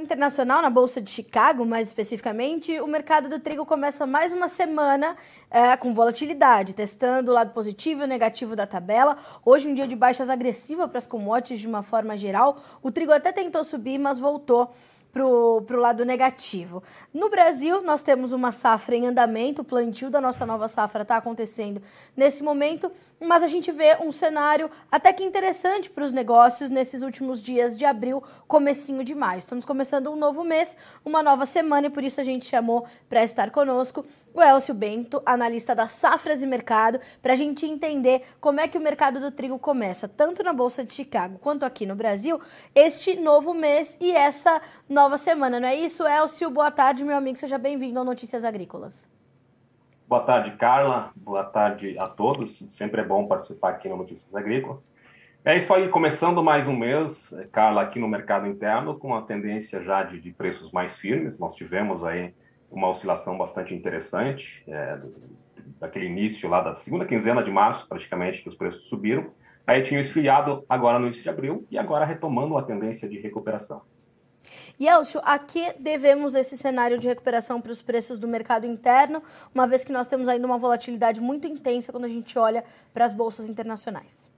mercado internacional, na Bolsa de Chicago, mais especificamente, o mercado do trigo começa mais uma semana é, com volatilidade, testando o lado positivo e o negativo da tabela. Hoje, um dia de baixas agressiva para as commodities de uma forma geral. O trigo até tentou subir, mas voltou para o lado negativo. No Brasil, nós temos uma safra em andamento, o plantio da nossa nova safra está acontecendo nesse momento, mas a gente vê um cenário até que interessante para os negócios nesses últimos dias de abril, comecinho de maio. Estamos começando um novo mês, uma nova semana e por isso a gente chamou para estar conosco o Elcio Bento, analista da Safras e Mercado, para a gente entender como é que o mercado do trigo começa, tanto na Bolsa de Chicago quanto aqui no Brasil, este novo mês e essa nova semana. Não é isso, Elcio? Boa tarde, meu amigo. Seja bem-vindo ao Notícias Agrícolas. Boa tarde, Carla. Boa tarde a todos. Sempre é bom participar aqui no Notícias Agrícolas. É isso aí, começando mais um mês, Carla, aqui no mercado interno, com a tendência já de, de preços mais firmes. Nós tivemos aí uma oscilação bastante interessante, é, daquele início lá da segunda quinzena de março, praticamente, que os preços subiram. Aí tinha esfriado agora no início de abril e agora retomando a tendência de recuperação. E Elcio, a que devemos esse cenário de recuperação para os preços do mercado interno, uma vez que nós temos ainda uma volatilidade muito intensa quando a gente olha para as bolsas internacionais?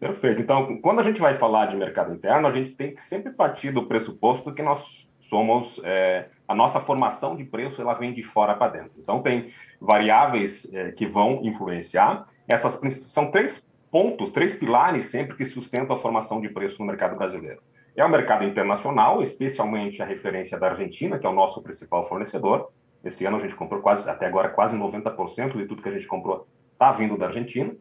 Perfeito. Então, quando a gente vai falar de mercado interno, a gente tem que sempre partir do pressuposto que nós somos é, a nossa formação de preço ela vem de fora para dentro. Então tem variáveis é, que vão influenciar. Essas são três pontos, três pilares sempre que sustentam a formação de preço no mercado brasileiro. É o mercado internacional, especialmente a referência da Argentina, que é o nosso principal fornecedor. Este ano a gente comprou quase até agora quase 90% de tudo que a gente comprou está vindo da Argentina.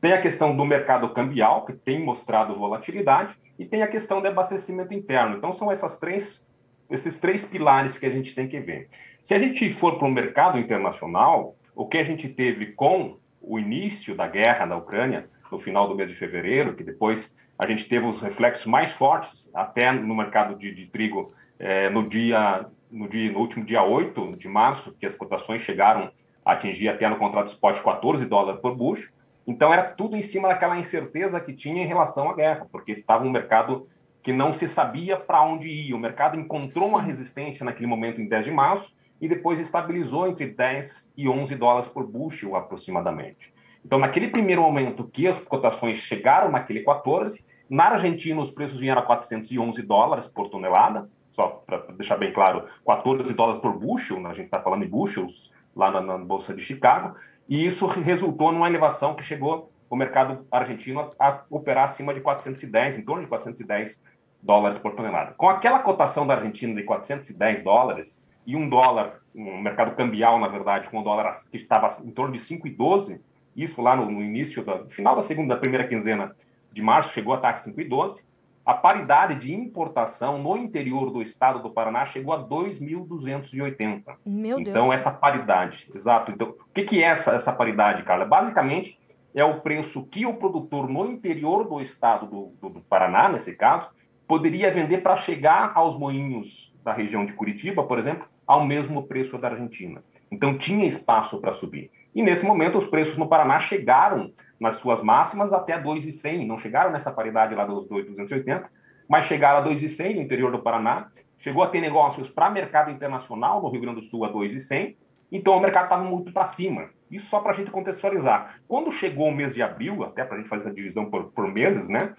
Tem a questão do mercado cambial, que tem mostrado volatilidade, e tem a questão do abastecimento interno. Então, são essas três esses três pilares que a gente tem que ver. Se a gente for para o mercado internacional, o que a gente teve com o início da guerra na Ucrânia, no final do mês de fevereiro, que depois a gente teve os reflexos mais fortes até no mercado de, de trigo é, no dia no dia no último dia 8 de março, que as cotações chegaram a atingir até no contrato spot 14 dólares por bucho. Então era tudo em cima daquela incerteza que tinha em relação à guerra, porque estava um mercado que não se sabia para onde ia. O mercado encontrou Sim. uma resistência naquele momento em 10 de março e depois estabilizou entre 10 e 11 dólares por bushel aproximadamente. Então, naquele primeiro momento que as cotações chegaram naquele 14, na Argentina os preços vieram a 411 dólares por tonelada, só para deixar bem claro, 14 dólares por bushel, né? a gente está falando em bushels lá na, na Bolsa de Chicago, e isso resultou numa elevação que chegou o mercado argentino a operar acima de 410, em torno de 410 dólares por tonelada. Com aquela cotação da Argentina de 410 dólares e um dólar, um mercado cambial, na verdade, com um dólar que estava em torno de 5,12, isso lá no, no início, do final da segunda, da primeira quinzena de março, chegou a taxa 5,12. A paridade de importação no interior do estado do Paraná chegou a 2.280. Meu Deus. Então, essa paridade, exato. Então, o que, que é essa, essa paridade, Carla? Basicamente, é o preço que o produtor no interior do estado do, do, do Paraná, nesse caso, poderia vender para chegar aos moinhos da região de Curitiba, por exemplo, ao mesmo preço da Argentina. Então tinha espaço para subir. E nesse momento os preços no Paraná chegaram nas suas máximas até 2,100, não chegaram nessa paridade lá dos 2,280, mas chegaram a 2,100 no interior do Paraná, chegou a ter negócios para mercado internacional no Rio Grande do Sul a 2,100, então o mercado estava muito para cima. Isso só para a gente contextualizar. Quando chegou o mês de abril, até para a gente fazer a divisão por, por meses, né?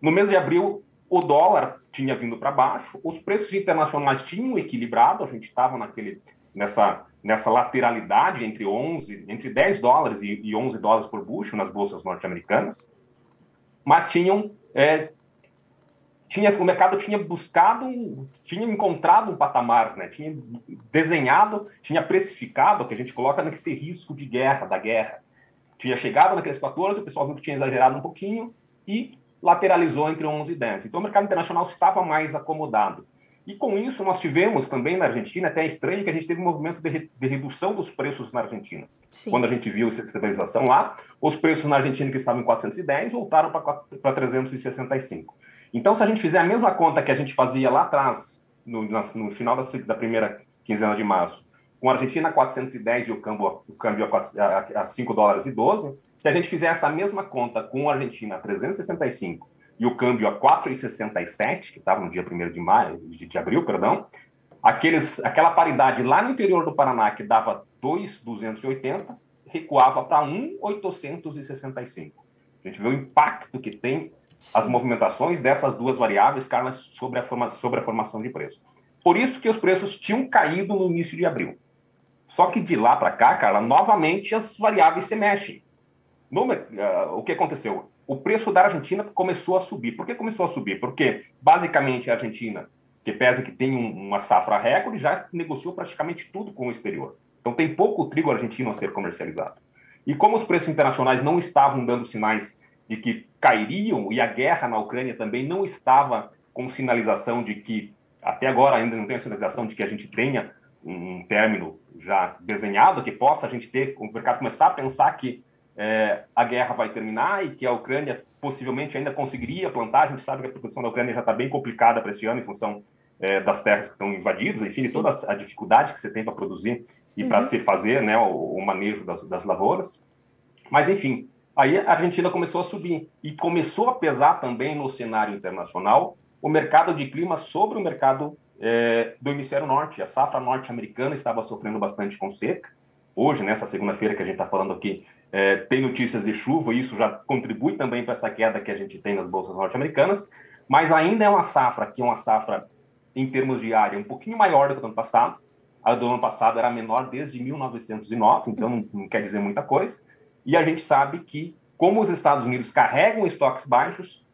No mês de abril, o dólar tinha vindo para baixo, os preços internacionais tinham equilibrado, a gente estava naquele nessa nessa lateralidade entre 11, entre 10 dólares e, e 11 dólares por bushel nas bolsas norte-americanas, mas tinham é, tinha o mercado tinha buscado, tinha encontrado um patamar, né? Tinha desenhado, tinha precificado, que a gente coloca nesse risco de guerra, da guerra. Tinha chegado naqueles 14, o pessoal viu que tinha exagerado um pouquinho e lateralizou entre 11 e 10. Então, o mercado internacional estava mais acomodado. E com isso, nós tivemos também na Argentina, até é estranho que a gente teve um movimento de, re, de redução dos preços na Argentina. Sim. Quando a gente viu essa estabilização lá, os preços na Argentina que estavam em 410 voltaram para 365. Então, se a gente fizer a mesma conta que a gente fazia lá atrás, no, no final da, da, primeira quinzena de março, com a Argentina a 410 e o câmbio, o câmbio a, a 5 dólares e 12, se a gente fizer essa mesma conta com a Argentina a 365, e o câmbio a 4,67, que estava no dia 1 de maio, de, de abril, perdão, aqueles, aquela paridade lá no interior do Paraná que dava 2,280, recuava para 1,865. A gente vê o impacto que tem as movimentações dessas duas variáveis, Carlos, sobre a, forma, sobre a formação de preço. Por isso que os preços tinham caído no início de abril. Só que de lá para cá, Carla, novamente as variáveis se mexem. No, uh, o que aconteceu? O preço da Argentina começou a subir. Por que começou a subir? Porque, basicamente, a Argentina, que pesa que tem um, uma safra recorde, já negociou praticamente tudo com o exterior. Então, tem pouco trigo argentino a ser comercializado. E como os preços internacionais não estavam dando sinais de que cairiam, e a guerra na Ucrânia também não estava com sinalização de que, até agora ainda não tem a sinalização de que a gente tenha um término já desenhado, que possa a gente ter, o mercado começar a pensar que é, a guerra vai terminar e que a Ucrânia possivelmente ainda conseguiria plantar. A gente sabe que a produção da Ucrânia já está bem complicada para este ano em função é, das terras que estão invadidas, enfim, Sim. toda a dificuldade que você tem para produzir e uhum. para se fazer né, o, o manejo das, das lavouras. Mas, enfim, aí a Argentina começou a subir e começou a pesar também no cenário internacional o mercado de clima sobre o mercado é, do hemisfério norte. A safra norte-americana estava sofrendo bastante com seca. Hoje, nessa segunda-feira que a gente está falando aqui, é, tem notícias de chuva e isso já contribui também para essa queda que a gente tem nas bolsas norte-americanas. Mas ainda é uma safra que é uma safra, em termos de área, um pouquinho maior do que o ano passado. A do ano passado era menor desde 1909, então não, não quer dizer muita coisa. E a gente sabe que, como os Estados Unidos carregam estoques baixos,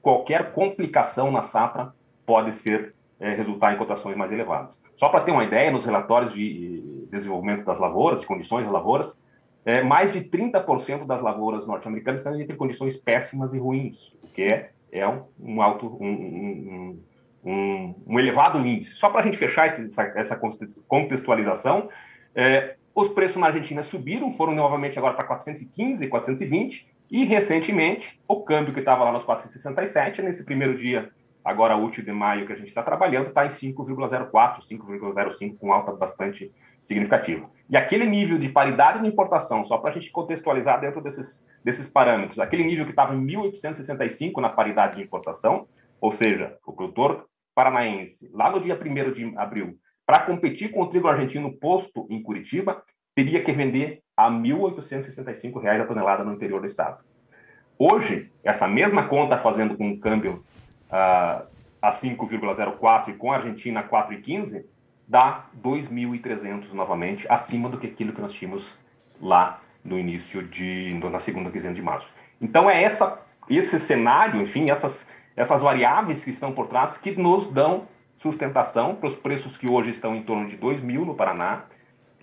qualquer complicação na safra pode ser é, resultar em cotações mais elevadas. Só para ter uma ideia, nos relatórios de desenvolvimento das lavouras, de condições das lavouras, é, mais de 30% das lavouras norte-americanas estão entre condições péssimas e ruins, que é, é um, um alto, um, um, um, elevado índice. Só para a gente fechar esse, essa, essa, contextualização, é, os preços na Argentina subiram, foram novamente agora para 415, 420, e recentemente o câmbio que estava lá nos 467, nesse primeiro dia agora útil de maio que a gente está trabalhando, está em 5,04, 5,05, com alta bastante significativa. E aquele nível de paridade de importação, só para a gente contextualizar dentro desses, desses parâmetros, aquele nível que estava em 1.865 na paridade de importação, ou seja, o produtor paranaense, lá no dia 1 de abril, para competir com o trigo argentino posto em Curitiba, teria que vender a R$ 1.865 a tonelada no interior do estado. Hoje, essa mesma conta fazendo com um câmbio uh, a 5,04 e com a Argentina a 4,15, dá 2.300 novamente, acima do que aquilo que nós tínhamos lá no início de, na segunda quinzena de março. Então é essa, esse cenário, enfim, essas, essas variáveis que estão por trás que nos dão sustentação para os preços que hoje estão em torno de 2 mil no Paraná,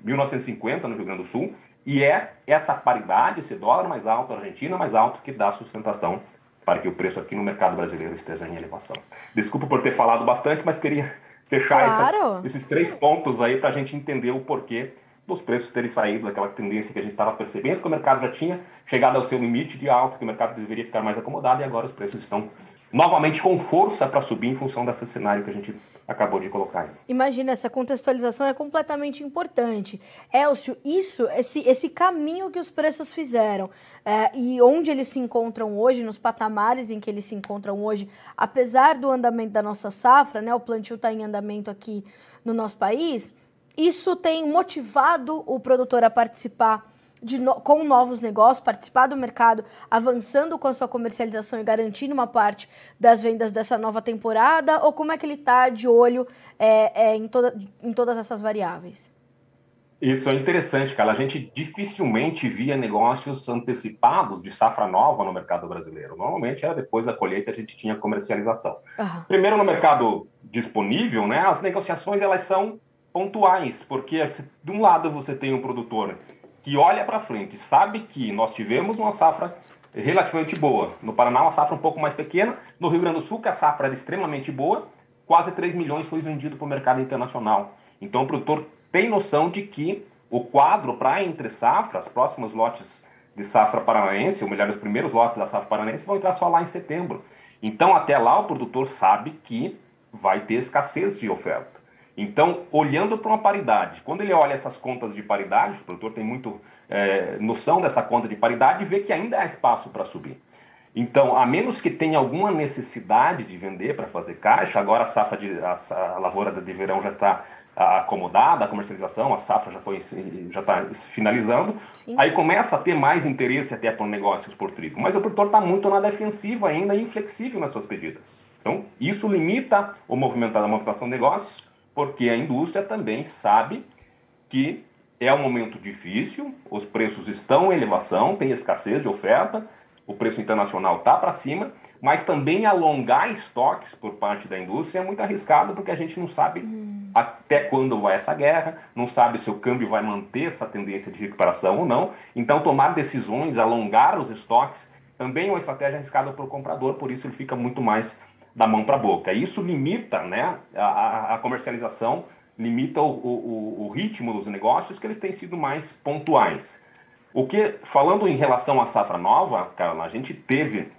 1.950 no Rio Grande do Sul, e é essa paridade, esse dólar mais alto, a Argentina mais alto, que dá sustentação para que o preço aqui no mercado brasileiro esteja em elevação. Desculpa por ter falado bastante, mas queria fechar claro. essas, esses três pontos aí para a gente entender o porquê dos preços terem saído daquela tendência que a gente estava percebendo, que o mercado já tinha chegado ao seu limite de alta, que o mercado deveria ficar mais acomodado e agora os preços estão novamente com força para subir em função desse cenário que a gente acabou de colocar. Imagina, essa contextualização é completamente importante. Elcio, isso, esse, esse caminho que os preços fizeram é, e onde eles se encontram hoje, nos patamares em que eles se encontram hoje, apesar do andamento da nossa safra, né, o plantio está em andamento aqui no nosso país, isso tem motivado o produtor a participar no, com novos negócios, participar do mercado, avançando com a sua comercialização e garantindo uma parte das vendas dessa nova temporada? Ou como é que ele está de olho é, é, em, toda, em todas essas variáveis? Isso é interessante, cara. A gente dificilmente via negócios antecipados de safra nova no mercado brasileiro. Normalmente era depois da colheita a gente tinha comercialização. Uhum. Primeiro no mercado disponível, né? As negociações elas são pontuais, porque de um lado você tem um produtor que olha para frente, sabe que nós tivemos uma safra relativamente boa. No Paraná, uma safra um pouco mais pequena. No Rio Grande do Sul, que a safra era extremamente boa, quase 3 milhões foi vendido para o mercado internacional. Então, o produtor tem noção de que o quadro para entre safras, próximos lotes de safra paranaense, ou melhor, os primeiros lotes da safra paranaense, vão entrar só lá em setembro. Então, até lá, o produtor sabe que vai ter escassez de oferta. Então, olhando para uma paridade, quando ele olha essas contas de paridade, o produtor tem muito é, noção dessa conta de paridade e vê que ainda há espaço para subir. Então, a menos que tenha alguma necessidade de vender para fazer caixa, agora a safra de a, a lavoura de verão já está acomodada, a comercialização, a safra já foi já está finalizando, Sim. aí começa a ter mais interesse até por negócios por trigo. Mas o produtor está muito na defensiva ainda, inflexível nas suas pedidas. Então, isso limita o movimento, a movimentação de negócios, porque a indústria também sabe que é um momento difícil, os preços estão em elevação, tem escassez de oferta, o preço internacional está para cima, mas também alongar estoques por parte da indústria é muito arriscado porque a gente não sabe hum. até quando vai essa guerra, não sabe se o câmbio vai manter essa tendência de recuperação ou não. Então, tomar decisões, alongar os estoques, também é uma estratégia arriscada para o comprador, por isso ele fica muito mais da mão para a boca. Isso limita né, a, a comercialização, limita o, o, o ritmo dos negócios, que eles têm sido mais pontuais. O que, falando em relação à safra nova, Carla, a gente teve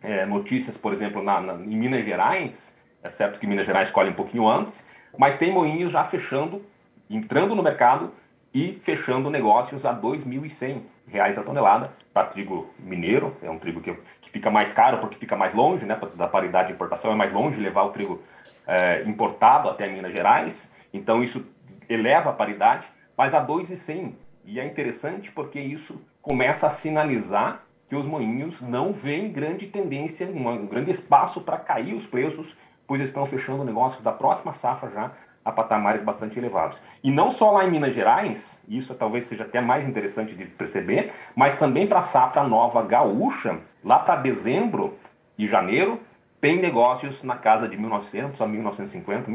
é, notícias, por exemplo, na, na, em Minas Gerais, é certo que Minas Gerais escolhe um pouquinho antes, mas tem moinhos já fechando, entrando no mercado e fechando negócios a R$ 2.100 a tonelada para trigo mineiro, é um trigo que, fica mais caro porque fica mais longe, né, da paridade de importação é mais longe levar o trigo é, importado até Minas Gerais, então isso eleva a paridade, mas a R$ 2.100 e é interessante porque isso começa a sinalizar que os moinhos não veem grande tendência, um grande espaço para cair os preços, pois estão fechando negócios da próxima safra já a patamares bastante elevados. E não só lá em Minas Gerais, isso talvez seja até mais interessante de perceber, mas também para a safra nova gaúcha, lá para dezembro e janeiro, tem negócios na casa de 1900 a 1950,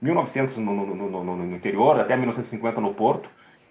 1900 no, no, no, no interior, até 1950 no porto,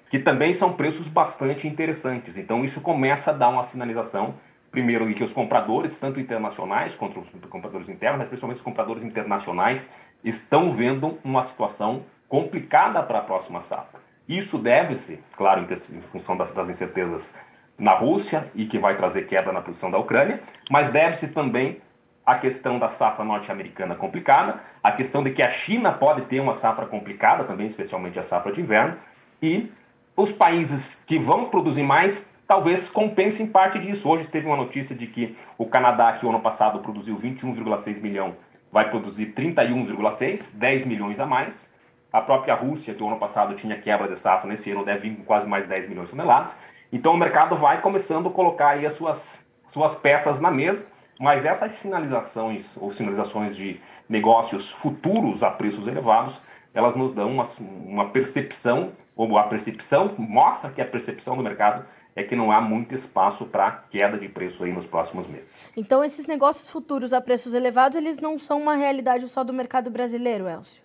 que também são preços bastante interessantes. Então, isso começa a dar uma sinalização, primeiro, que os compradores, tanto internacionais quanto os compradores internos, mas principalmente os compradores internacionais, estão vendo uma situação complicada para a próxima safra. Isso deve-se, claro, em função das, das incertezas na Rússia e que vai trazer queda na posição da Ucrânia, mas deve-se também a questão da safra norte-americana complicada, a questão de que a China pode ter uma safra complicada também, especialmente a safra de inverno, e os países que vão produzir mais talvez compensem parte disso. Hoje teve uma notícia de que o Canadá, que o ano passado produziu 21,6 milhão, vai produzir 31,6, 10 milhões a mais. A própria Rússia, que o ano passado tinha quebra de safra, nesse ano deve vir com quase mais 10 milhões de toneladas. Então o mercado vai começando a colocar aí as suas, suas peças na mesa, mas essas sinalizações ou sinalizações de negócios futuros a preços elevados, elas nos dão uma, uma percepção como a percepção, mostra que a percepção do mercado é que não há muito espaço para queda de preço aí nos próximos meses. Então, esses negócios futuros a preços elevados, eles não são uma realidade só do mercado brasileiro, Elcio?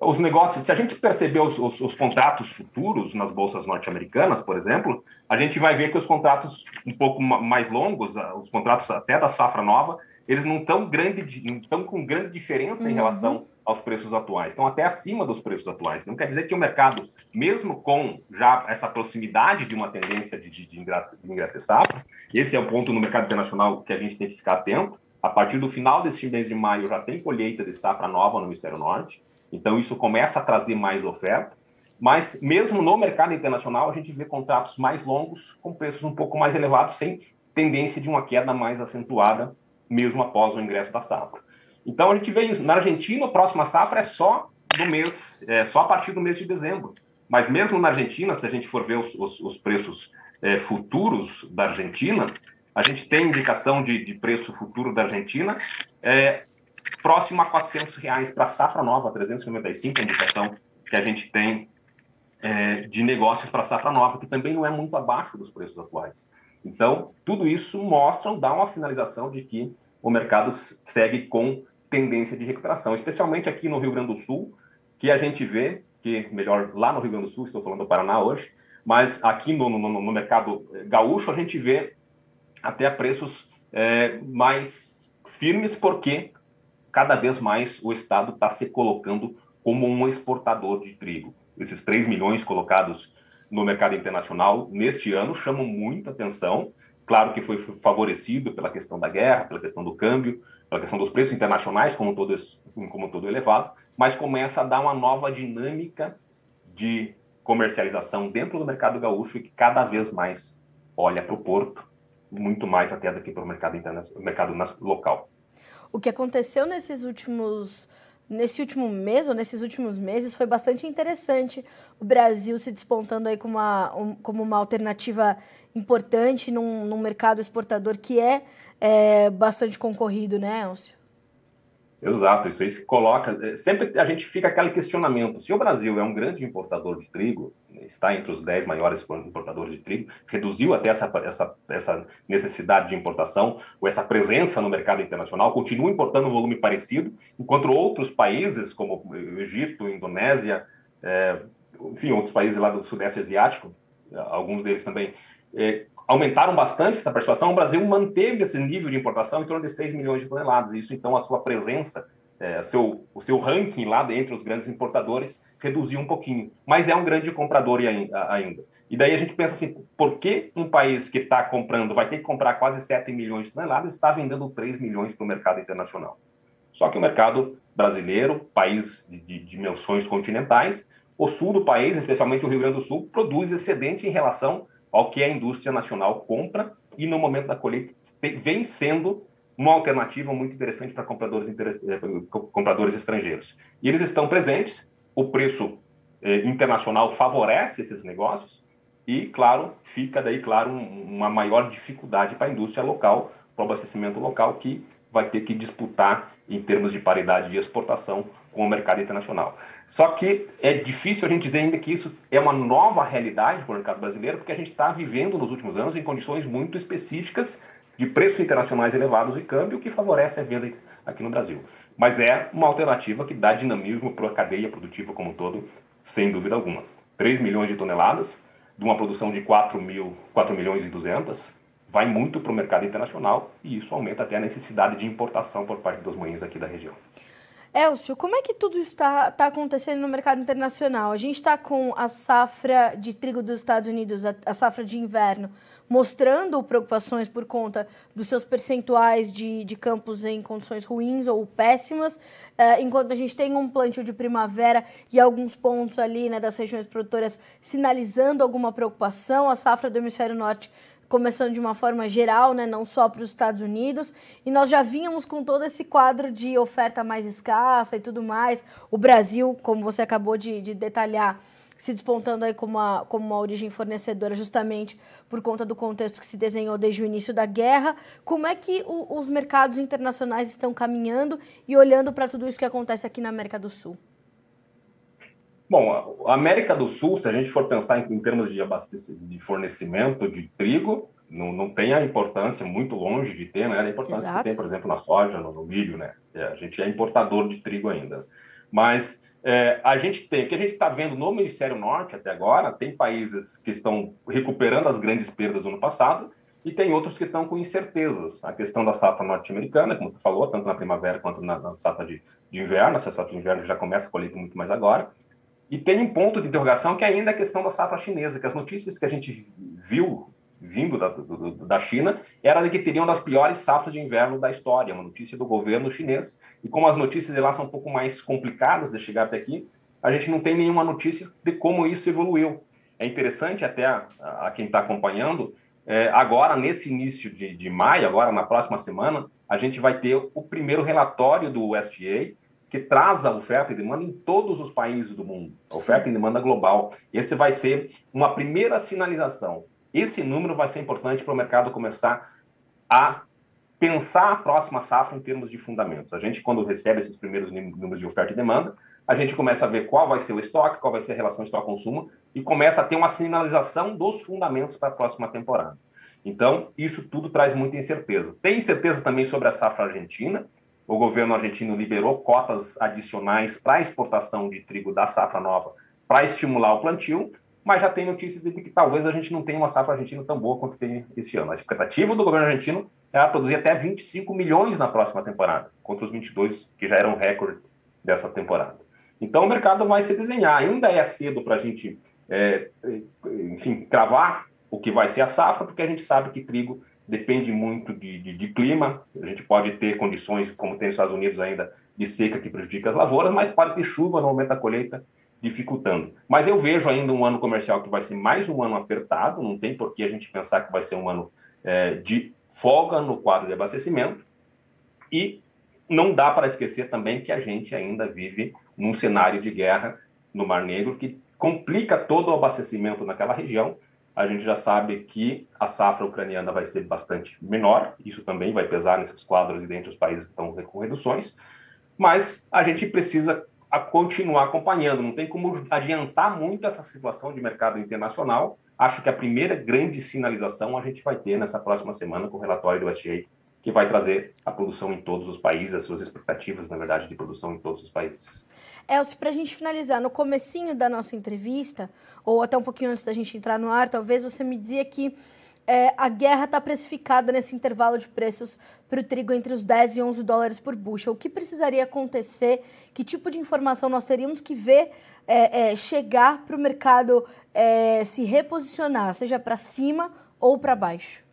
Os negócios, se a gente perceber os, os, os contratos futuros nas bolsas norte-americanas, por exemplo, a gente vai ver que os contratos um pouco mais longos, os contratos até da safra nova, eles não estão grande, não estão com grande diferença uhum. em relação aos preços atuais, estão até acima dos preços atuais. Não quer dizer que o mercado, mesmo com já essa proximidade de uma tendência de, de, de ingresso, de safra, esse é o ponto no mercado internacional que a gente tem que ficar atento. A partir do final desse mês de maio já tem colheita de safra nova no Hemisfério Norte, então isso começa a trazer mais oferta. Mas mesmo no mercado internacional, a gente vê contratos mais longos com preços um pouco mais elevados, sem tendência de uma queda mais acentuada, mesmo após o ingresso da safra. Então a gente vê isso. Na Argentina, a próxima safra é só do mês, é só a partir do mês de dezembro. Mas mesmo na Argentina, se a gente for ver os, os, os preços é, futuros da Argentina, a gente tem indicação de, de preço futuro da Argentina é, próximo a 400 reais para a safra nova, 395 a indicação que a gente tem é, de negócios para a safra nova, que também não é muito abaixo dos preços atuais. Então, tudo isso mostra, dá uma finalização de que o mercado segue com tendência de recuperação, especialmente aqui no Rio Grande do Sul, que a gente vê, que melhor lá no Rio Grande do Sul, estou falando do Paraná hoje, mas aqui no, no, no mercado gaúcho a gente vê até preços é, mais firmes, porque cada vez mais o Estado está se colocando como um exportador de trigo. Esses 3 milhões colocados no mercado internacional neste ano chamam muita atenção. Claro que foi favorecido pela questão da guerra, pela questão do câmbio, pela questão dos preços internacionais, como todo, como todo elevado, mas começa a dar uma nova dinâmica de comercialização dentro do mercado gaúcho e que cada vez mais olha para o porto muito mais até daqui para o mercado, mercado local. O que aconteceu nesses últimos nesse último mês ou nesses últimos meses foi bastante interessante o Brasil se despontando aí como uma, um, como uma alternativa importante num, num mercado exportador que é, é bastante concorrido, né, Elcio? Exato, isso aí se coloca. É, sempre a gente fica aquele questionamento: se o Brasil é um grande importador de trigo, está entre os 10 maiores importadores de trigo, reduziu até essa, essa, essa necessidade de importação, ou essa presença no mercado internacional, continua importando um volume parecido, enquanto outros países, como Egito, Indonésia, é, enfim, outros países lá do Sudeste Asiático, alguns deles também, é, aumentaram bastante essa participação, o Brasil manteve esse nível de importação em torno de 6 milhões de toneladas. Isso, então, a sua presença, é, seu, o seu ranking lá entre os grandes importadores reduziu um pouquinho. Mas é um grande comprador ainda. E daí a gente pensa assim, por que um país que está comprando, vai ter que comprar quase 7 milhões de toneladas, está vendendo 3 milhões para o mercado internacional? Só que o mercado brasileiro, país de, de dimensões continentais, o sul do país, especialmente o Rio Grande do Sul, produz excedente em relação ao que a indústria nacional compra e no momento da colheita vem sendo uma alternativa muito interessante para compradores, eh, compradores estrangeiros. E eles estão presentes, o preço eh, internacional favorece esses negócios e, claro, fica daí, claro, um, uma maior dificuldade para a indústria local, para o abastecimento local, que vai ter que disputar em termos de paridade de exportação com o mercado internacional. Só que é difícil a gente dizer ainda que isso é uma nova realidade para o mercado brasileiro, porque a gente está vivendo nos últimos anos em condições muito específicas de preços internacionais elevados e câmbio que favorece a venda aqui no Brasil. Mas é uma alternativa que dá dinamismo para a cadeia produtiva como um todo, sem dúvida alguma. 3 milhões de toneladas, de uma produção de 4, mil, 4 milhões e 200, vai muito para o mercado internacional e isso aumenta até a necessidade de importação por parte dos moinhos aqui da região. Elcio, como é que tudo está, está acontecendo no mercado internacional? A gente está com a safra de trigo dos Estados Unidos, a, a, safra de inverno, mostrando preocupações por conta dos seus percentuais de, de campos em condições ruins ou péssimas, uh, enquanto a gente tem um plantio de primavera e alguns pontos ali né, das regiões produtoras sinalizando alguma preocupação. A safra do hemisfério norte começando de uma forma geral, né, não só para os Estados Unidos, e nós já vínhamos com todo esse quadro de oferta mais escassa e tudo mais. O Brasil, como você acabou de, de detalhar, se despontando aí como uma, como uma origem fornecedora, justamente por conta do contexto que se desenhou desde o início da guerra. Como é que o, os mercados internacionais estão caminhando e olhando para tudo isso que acontece aqui na América do Sul? Bom, a América do Sul, se a gente for pensar em, em termos de, de fornecimento de trigo, não, não tem a importância muito longe de ter, né? A importância Exato. que tem, por exemplo, na soja, no, no milho, né? É, a gente é importador de trigo ainda. Mas é, a gente tem, o que a gente está vendo no Ministério Norte até agora, tem países que estão recuperando as grandes perdas do ano passado e tem outros que estão com incertezas. A questão da safra norte-americana, como tu falou, tanto na primavera quanto na, na safra de, de inverno, essa safra de inverno já começa a colher muito mais agora. E tem um ponto de interrogação que é ainda é a questão da safra chinesa, que as notícias que a gente viu vindo da, do, da China era de que teriam das piores safras de inverno da história, uma notícia do governo chinês. E como as notícias de lá são um pouco mais complicadas de chegar até aqui, a gente não tem nenhuma notícia de como isso evoluiu. É interessante até a, a quem está acompanhando, é, agora nesse início de, de maio, agora na próxima semana, a gente vai ter o primeiro relatório do USDA que traz a oferta e demanda em todos os países do mundo, a oferta Sim. e demanda global. Esse vai ser uma primeira sinalização. Esse número vai ser importante para o mercado começar a pensar a próxima safra em termos de fundamentos. A gente, quando recebe esses primeiros números de oferta e demanda, a gente começa a ver qual vai ser o estoque, qual vai ser a relação estoque-consumo e começa a ter uma sinalização dos fundamentos para a próxima temporada. Então, isso tudo traz muita incerteza. Tem incerteza também sobre a safra argentina, o governo argentino liberou cotas adicionais para exportação de trigo da safra nova para estimular o plantio, mas já tem notícias de que talvez a gente não tenha uma safra argentina tão boa quanto tem esse ano. A expectativa do governo argentino é produzir até 25 milhões na próxima temporada, contra os 22 que já eram recorde dessa temporada. Então o mercado vai se desenhar. Ainda é cedo para a gente, é, enfim, cravar o que vai ser a safra, porque a gente sabe que trigo depende muito de, de, de, clima. A gente pode ter condições, como tem nos Estados Unidos ainda, de seca que prejudica as lavouras, mas pode ter chuva no momento da colheita, dificultando. Mas eu vejo ainda um ano comercial que vai ser mais um ano apertado, não tem por que a gente pensar que vai ser um ano é, de folga no quadro de abastecimento e não dá para esquecer também que a gente ainda vive num cenário de guerra no Mar Negro que complica todo o abastecimento naquela região. A gente já sabe que a safra ucraniana vai ser bastante menor, isso também vai pesar nesses quadros e dentre os países que estão com reduções, mas a gente precisa continuar acompanhando, não tem como adiantar muito essa situação de mercado internacional. Acho que a primeira grande sinalização a gente vai ter nessa próxima semana com o relatório do SGA que vai trazer a produção em todos os países, as suas expectativas, na verdade, de produção em todos os países. Elcio, para a gente finalizar, no comecinho da nossa entrevista, ou até um pouquinho antes da gente entrar no ar, talvez você me dizia que é, a guerra está precificada nesse intervalo de preços para o trigo entre os 10 e 11 dólares por bushel. O que precisaria acontecer? Que tipo de informação nós teríamos que ver é, é, chegar para o mercado é, se reposicionar, seja para cima ou para baixo?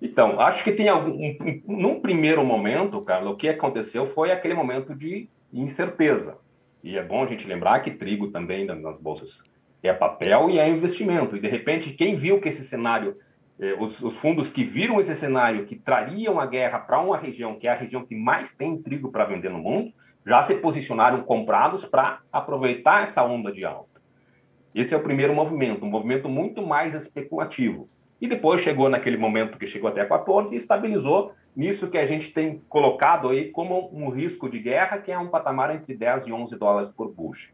Então, acho que tem algum. Um, num primeiro momento, Carlos, o que aconteceu foi aquele momento de incerteza. E é bom a gente lembrar que trigo também nas bolsas é papel e é investimento. E de repente, quem viu que esse cenário, eh, os, os, fundos que viram esse cenário, que trariam a guerra para uma região que é a região que mais tem trigo para vender no mundo, já se posicionaram comprados para aproveitar essa onda de alta. Esse é o primeiro movimento, um movimento muito mais especulativo. E depois chegou naquele momento que chegou até 14 e estabilizou nisso que a gente tem colocado aí como um risco de guerra, que é um patamar entre 10 e 11 dólares por bushel.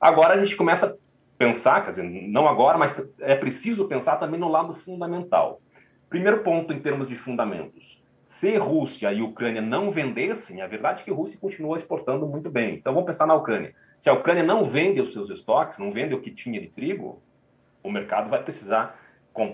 Agora a gente começa a pensar, quer dizer, não agora, mas é preciso pensar também no lado fundamental. Primeiro ponto em termos de fundamentos. Se Rússia e Ucrânia não vendessem, a verdade é que a Rússia continua exportando muito bem. Então vamos pensar na Ucrânia. Se a Ucrânia não vende os seus estoques, não vende o que tinha de trigo, o mercado vai precisar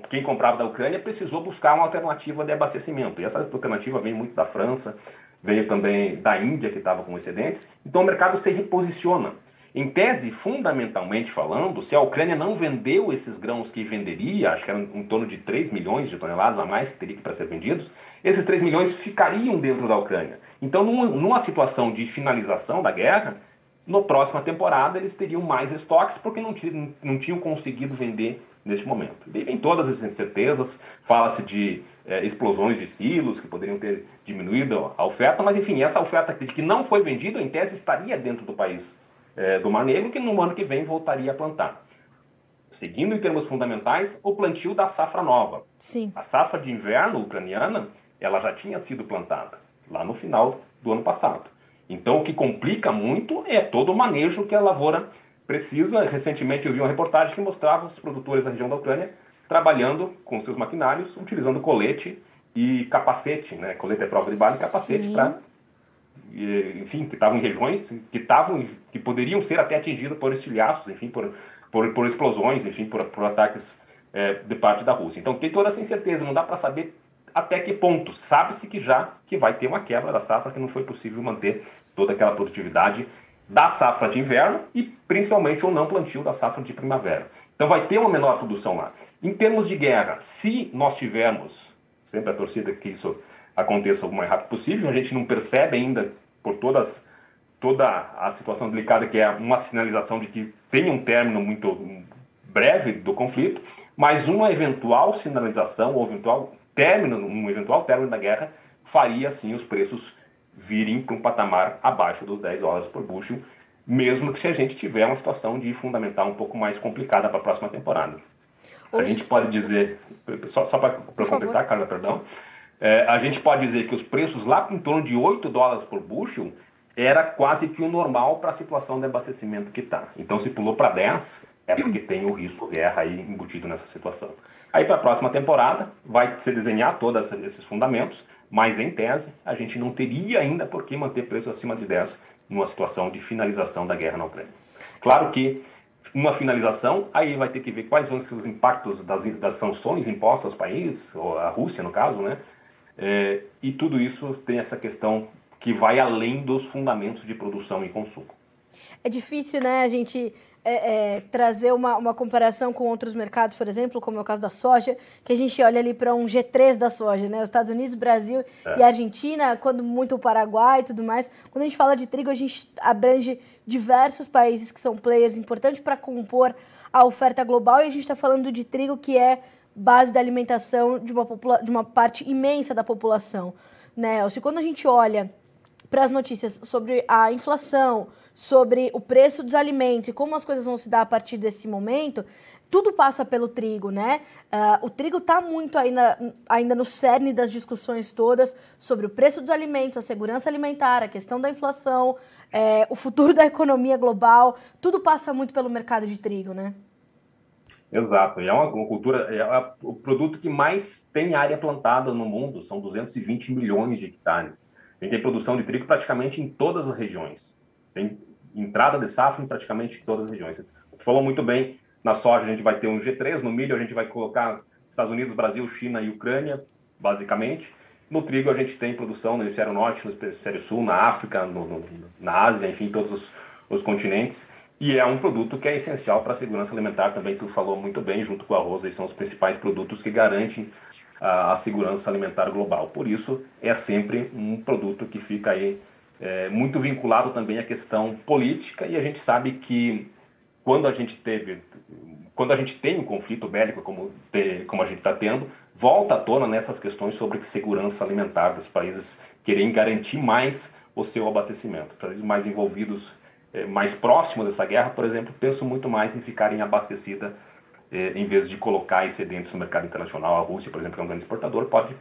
quem comprava da Ucrânia precisou buscar uma alternativa de abastecimento. E essa alternativa veio muito da França, veio também da Índia, que estava com excedentes. Então o mercado se reposiciona. Em tese, fundamentalmente falando, se a Ucrânia não vendeu esses grãos que venderia, acho que eram em torno de 3 milhões de toneladas a mais que teria para ser vendidos, esses 3 milhões ficariam dentro da Ucrânia. Então, numa, situação de finalização da guerra, na próxima temporada eles teriam mais estoques porque não, não tinham conseguido vender neste momento. E vem todas as incertezas, fala-se de é, explosões de silos que poderiam ter diminuído a oferta, mas enfim, essa oferta que não foi vendida, em tese, estaria dentro do país é, do Mar Negro, que no ano que vem voltaria a plantar. Seguindo em termos fundamentais, o plantio da safra nova. Sim. A safra de inverno ucraniana, ela já tinha sido plantada lá no final do ano passado. Então, o que complica muito é todo o manejo que a lavoura precisa. Recentemente eu vi uma reportagem que mostrava os produtores da região da Ucrânia trabalhando com seus maquinários, utilizando colete e capacete, né? Colete é prova de bala e capacete para enfim, que estavam em regiões que estavam que poderiam ser até atingidas por estilhaços, enfim, por, por, por explosões, enfim, por, por ataques é, de parte da Rússia. Então tem toda essa incerteza, não dá para saber até que ponto. Sabe-se que já que vai ter uma quebra da safra, que não foi possível manter toda aquela produtividade da safra de inverno e principalmente o não plantio da safra de primavera. Então vai ter uma menor produção lá. Em termos de guerra, se nós tivermos, sempre a torcida que isso aconteça o mais rápido possível, a gente não percebe ainda por todas toda a situação delicada que é uma sinalização de que tem um término muito breve do conflito, mas uma eventual sinalização ou eventual término, um eventual término da guerra faria assim os preços virem para um patamar abaixo dos 10 dólares por bushel, mesmo que se a gente tiver uma situação de fundamental um pouco mais complicada para a próxima temporada. A gente pode dizer, só, só para completar, Carla, perdão, é, a gente pode dizer que os preços lá em torno de 8 dólares por bushel era quase que o normal para a situação de abastecimento que está. Então, se pulou para 10, é porque tem o risco guerra aí embutido nessa situação. Aí, para a próxima temporada, vai se desenhar todos esses fundamentos, mas em tese, a gente não teria ainda por que manter preço acima de 10 numa situação de finalização da guerra na Ucrânia. Claro que uma finalização, aí vai ter que ver quais vão ser os impactos das, das sanções impostas aos países, ou a Rússia no caso, né? É, e tudo isso tem essa questão que vai além dos fundamentos de produção e consumo. É difícil, né, a gente é, é, trazer uma, uma comparação com outros mercados, por exemplo, como é o caso da soja, que a gente olha ali para um G3 da soja, né? Os Estados Unidos, Brasil é. e Argentina, quando muito o Paraguai e tudo mais. Quando a gente fala de trigo, a gente abrange diversos países que são players importantes para compor a oferta global e a gente está falando de trigo que é base da alimentação de uma, de uma parte imensa da população. Né? Se quando a gente olha para as notícias sobre a inflação, sobre o preço dos alimentos e como as coisas vão se dar a partir desse momento, tudo passa pelo trigo, né? Uh, o trigo está muito ainda, ainda no cerne das discussões todas sobre o preço dos alimentos, a segurança alimentar, a questão da inflação, é, o futuro da economia global. Tudo passa muito pelo mercado de trigo, né? Exato. E é uma, uma cultura, é o produto que mais tem área plantada no mundo, são 220 milhões de hectares. A gente tem produção de trigo praticamente em todas as regiões. Tem entrada de safra em praticamente todas as regiões. Você falou muito bem na soja a gente vai ter um G3, no milho a gente vai colocar Estados Unidos, Brasil, China e Ucrânia, basicamente. No trigo a gente tem produção no hemisfério norte, no hemisfério sul, na África, no, no, na Ásia, enfim, todos os, os continentes. E é um produto que é essencial para a segurança alimentar também, tu falou muito bem, junto com o arroz, eles são os principais produtos que garantem a, a segurança alimentar global. Por isso, é sempre um produto que fica aí é, muito vinculado também à questão política e a gente sabe que quando a gente teve, quando a gente tem um conflito bélico como, como a gente está tendo, volta à tona nessas questões sobre segurança alimentar dos países querem garantir mais o seu abastecimento. Países mais envolvidos, eh, mais próximos dessa guerra, por exemplo, pensam muito mais em ficarem abastecidas eh, em vez de colocar excedentes no mercado internacional. A Rússia, por exemplo, que é um grande exportador, pode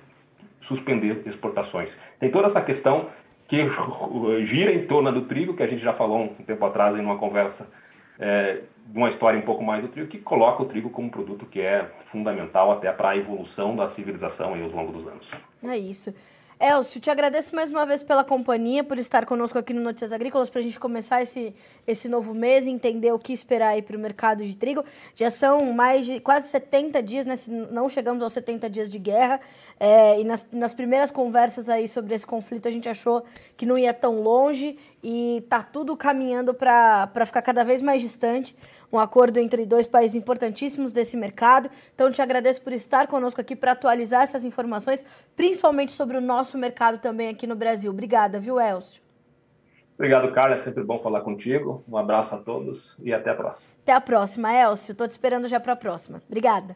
suspender exportações. Tem toda essa questão que gira em torno do trigo, que a gente já falou um tempo atrás em uma conversa é, uma história um pouco mais do trigo, que coloca o trigo como um produto que é fundamental até para a evolução da civilização aí, ao longo dos anos. É isso. Elcio, te agradeço mais uma vez pela companhia, por estar conosco aqui no Notícias Agrícolas, para a gente começar esse, esse novo mês entender o que esperar aí para o mercado de trigo. Já são mais de quase 70 dias, né? não chegamos aos 70 dias de guerra, é, e nas, nas primeiras conversas aí sobre esse conflito a gente achou que não ia tão longe e tá tudo caminhando para ficar cada vez mais distante um acordo entre dois países importantíssimos desse mercado. Então, te agradeço por estar conosco aqui para atualizar essas informações, principalmente sobre o nosso mercado também aqui no Brasil. Obrigada, viu, Elcio? Obrigado, Carla. É sempre bom falar contigo. Um abraço a todos e até a próxima. Até a próxima, Elcio. Estou te esperando já para a próxima. Obrigada.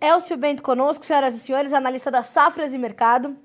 Elcio Bento conosco, senhoras e senhores, analista da Safras e Mercado.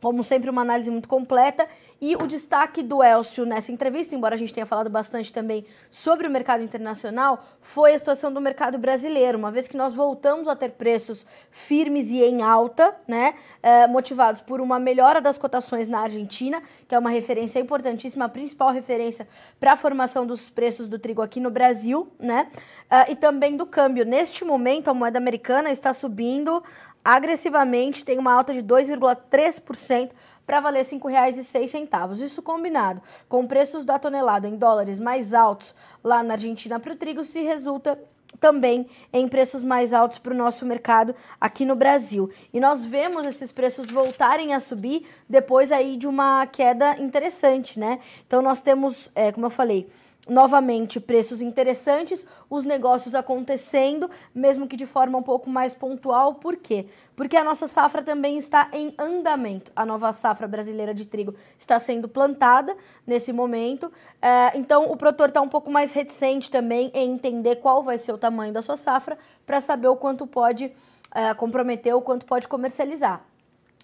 Como sempre, uma análise muito completa. E o destaque do Elcio nessa entrevista, embora a gente tenha falado bastante também sobre o mercado internacional, foi a situação do mercado brasileiro, uma vez que nós voltamos a ter preços firmes e em alta, né? Eh, motivados por uma melhora das cotações na Argentina, que é uma referência importantíssima, a principal referência para a formação dos preços do trigo aqui no Brasil, né? Eh, e também do câmbio. Neste momento, a moeda americana está subindo agressivamente, tem uma alta de 2,3% para valer R$ 5,06. Isso combinado com preços da tonelada em dólares mais altos lá na Argentina para o trigo, se resulta também em preços mais altos para o nosso mercado aqui no Brasil. E nós vemos esses preços voltarem a subir depois aí de uma queda interessante, né? Então nós temos, é, como eu falei, novamente preços interessantes, os negócios acontecendo, mesmo que de forma um pouco mais pontual. Por quê? Porque a nossa safra também está em andamento. A nova safra brasileira de trigo está sendo plantada nesse momento. É, então, o produtor está um pouco mais reticente também em entender qual vai ser o tamanho da sua safra para saber o quanto pode é, comprometer, o quanto pode comercializar.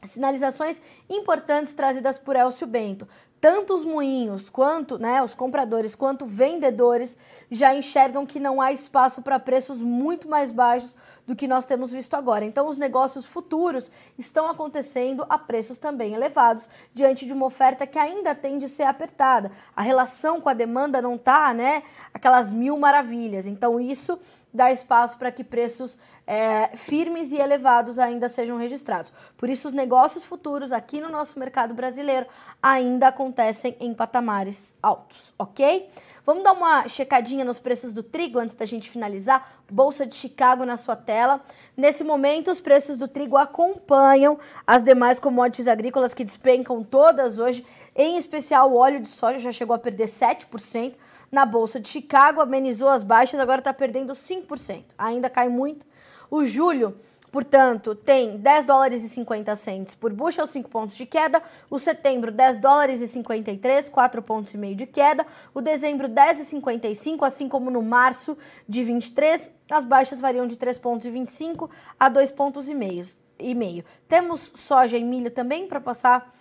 Sinalizações importantes trazidas por Elcio Bento tanto os moinhos quanto né, os compradores quanto vendedores já enxergam que não há espaço para preços muito mais baixos do que nós temos visto agora. Então, os negócios futuros estão acontecendo a preços também elevados, diante de uma oferta que ainda tende a ser apertada. A relação com a demanda não está, né, aquelas mil maravilhas. Então, isso dá espaço para que preços é, firmes e elevados ainda sejam registrados. Por isso, os negócios futuros aqui no nosso mercado brasileiro ainda acontecem em patamares altos, ok? Vamos dar uma checadinha nos preços do trigo antes da gente finalizar. Bolsa de Chicago na sua tela. Nesse momento, os preços do trigo acompanham as demais commodities agrícolas que despencam todas hoje, em especial o óleo de soja já chegou a perder 7% na Bolsa de Chicago, amenizou as baixas, agora está perdendo 5%. Ainda cai muito. O julho Portanto, tem 10 dólares e 50 centes por bushel, 5 pontos de queda. O setembro, 10 dólares e 53, 4 pontos e meio de queda. O dezembro, 10 e 55, assim como no março de 23. As baixas variam de 3 pontos e 25 a 2 pontos e meio. E meio. Temos soja e milho também para passar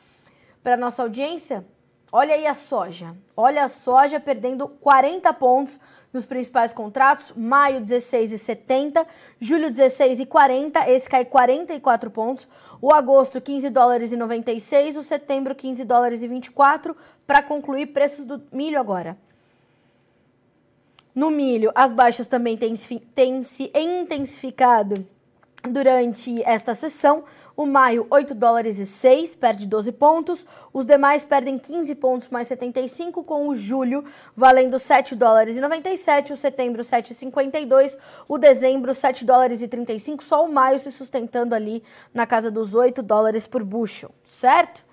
para nossa audiência. Olha aí a soja. Olha a soja perdendo 40 pontos nos principais contratos, maio 16,70, julho 16,40, esse cai 44 pontos, o agosto 15 dólares e 96, o setembro 15 dólares e 24, para concluir preços do milho agora. No milho, as baixas também têm, têm se intensificado durante esta sessão. O maio, 8 dólares e 6, perde 12 pontos. Os demais perdem 15 pontos mais 75, com o julho valendo 7 dólares e 97, o setembro 7,52, o dezembro 7 dólares e 35, só o maio se sustentando ali na casa dos 8 dólares por bushel, certo?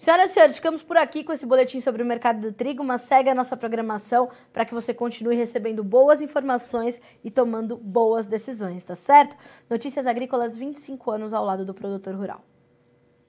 Senhoras e senhores, ficamos por aqui com esse boletim sobre o mercado do trigo, mas segue a nossa programação para que você continue recebendo boas informações e tomando boas decisões, tá certo? Notícias Agrícolas 25 anos ao lado do produtor rural.